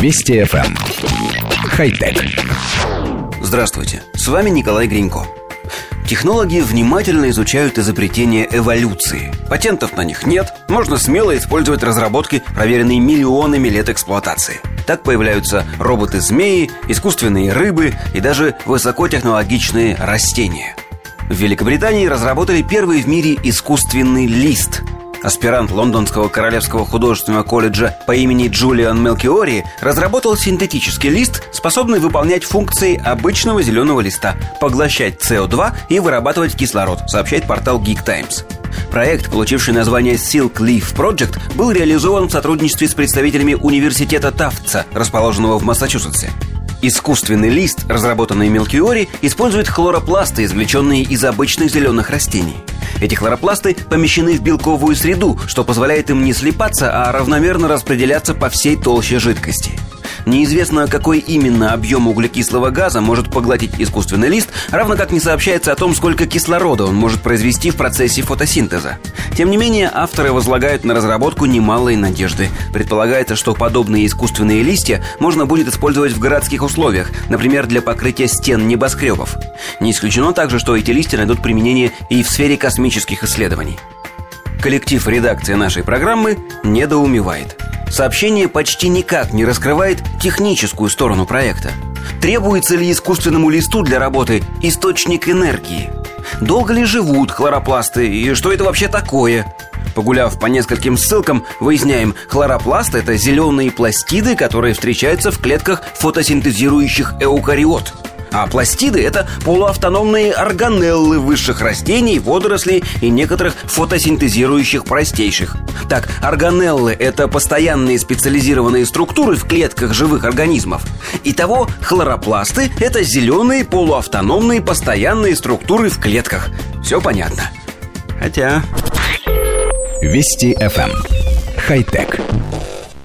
Вести FM. Эм. Хай-тек. Здравствуйте, с вами Николай Гринько. Технологи внимательно изучают изобретения эволюции. Патентов на них нет, можно смело использовать разработки, проверенные миллионами лет эксплуатации. Так появляются роботы-змеи, искусственные рыбы и даже высокотехнологичные растения. В Великобритании разработали первый в мире искусственный лист – Аспирант Лондонского Королевского художественного колледжа по имени Джулиан Мелкиори разработал синтетический лист, способный выполнять функции обычного зеленого листа, поглощать СО2 и вырабатывать кислород, сообщает портал Geek Times. Проект, получивший название Silk Leaf Project, был реализован в сотрудничестве с представителями университета Тафтса, расположенного в Массачусетсе. Искусственный лист, разработанный Мелкиори, использует хлоропласты, извлеченные из обычных зеленых растений. Эти хлоропласты помещены в белковую среду, что позволяет им не слипаться, а равномерно распределяться по всей толще жидкости. Неизвестно, какой именно объем углекислого газа может поглотить искусственный лист, равно как не сообщается о том, сколько кислорода он может произвести в процессе фотосинтеза. Тем не менее, авторы возлагают на разработку немалые надежды. Предполагается, что подобные искусственные листья можно будет использовать в городских условиях, например, для покрытия стен небоскребов. Не исключено также, что эти листья найдут применение и в сфере космических исследований. Коллектив редакции нашей программы недоумевает – Сообщение почти никак не раскрывает техническую сторону проекта. Требуется ли искусственному листу для работы источник энергии? Долго ли живут хлоропласты и что это вообще такое? Погуляв по нескольким ссылкам, выясняем, хлоропласт – это зеленые пластиды, которые встречаются в клетках фотосинтезирующих эукариот – а пластиды – это полуавтономные органеллы высших растений, водорослей и некоторых фотосинтезирующих простейших. Так, органеллы – это постоянные специализированные структуры в клетках живых организмов. Итого, хлоропласты – это зеленые полуавтономные постоянные структуры в клетках. Все понятно. Хотя... Вести FM. Эм. Хай-тек.